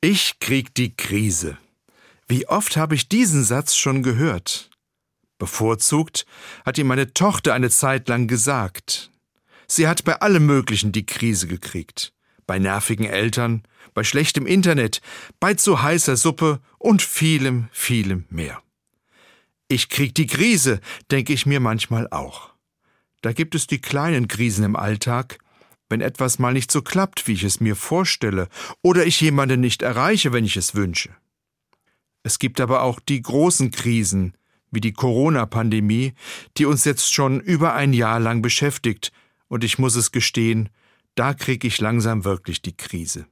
Ich krieg die Krise. Wie oft habe ich diesen Satz schon gehört? Bevorzugt hat ihm meine Tochter eine Zeit lang gesagt. Sie hat bei allem Möglichen die Krise gekriegt. Bei nervigen Eltern, bei schlechtem Internet, bei zu heißer Suppe und vielem, vielem mehr. Ich krieg die Krise, denke ich mir manchmal auch. Da gibt es die kleinen Krisen im Alltag, wenn etwas mal nicht so klappt, wie ich es mir vorstelle, oder ich jemanden nicht erreiche, wenn ich es wünsche. Es gibt aber auch die großen Krisen, wie die Corona-Pandemie, die uns jetzt schon über ein Jahr lang beschäftigt, und ich muss es gestehen, da krieg ich langsam wirklich die Krise.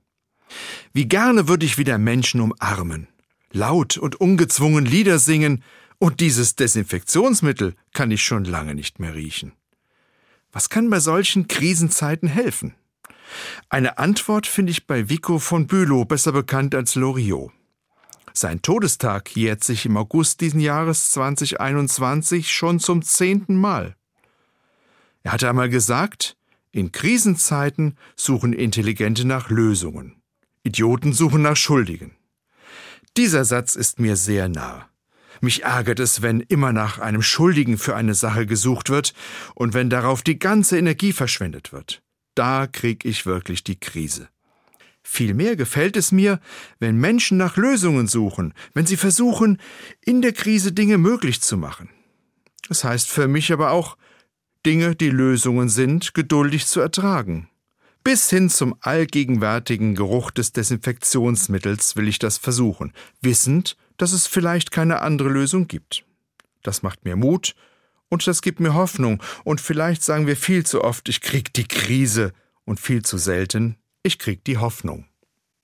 Wie gerne würde ich wieder Menschen umarmen, laut und ungezwungen Lieder singen, und dieses Desinfektionsmittel kann ich schon lange nicht mehr riechen. Was kann bei solchen Krisenzeiten helfen? Eine Antwort finde ich bei Vico von Bülow, besser bekannt als Loriot. Sein Todestag jährt sich im August diesen Jahres 2021 schon zum zehnten Mal. Er hatte einmal gesagt, in Krisenzeiten suchen Intelligente nach Lösungen. Idioten suchen nach Schuldigen. Dieser Satz ist mir sehr nah. Mich ärgert es, wenn immer nach einem Schuldigen für eine Sache gesucht wird und wenn darauf die ganze Energie verschwendet wird. Da krieg ich wirklich die Krise. Vielmehr gefällt es mir, wenn Menschen nach Lösungen suchen, wenn sie versuchen, in der Krise Dinge möglich zu machen. Das heißt für mich aber auch, Dinge, die Lösungen sind, geduldig zu ertragen. Bis hin zum allgegenwärtigen Geruch des Desinfektionsmittels will ich das versuchen, wissend, dass es vielleicht keine andere Lösung gibt. Das macht mir Mut und das gibt mir Hoffnung und vielleicht sagen wir viel zu oft, ich krieg die Krise und viel zu selten, ich krieg die Hoffnung.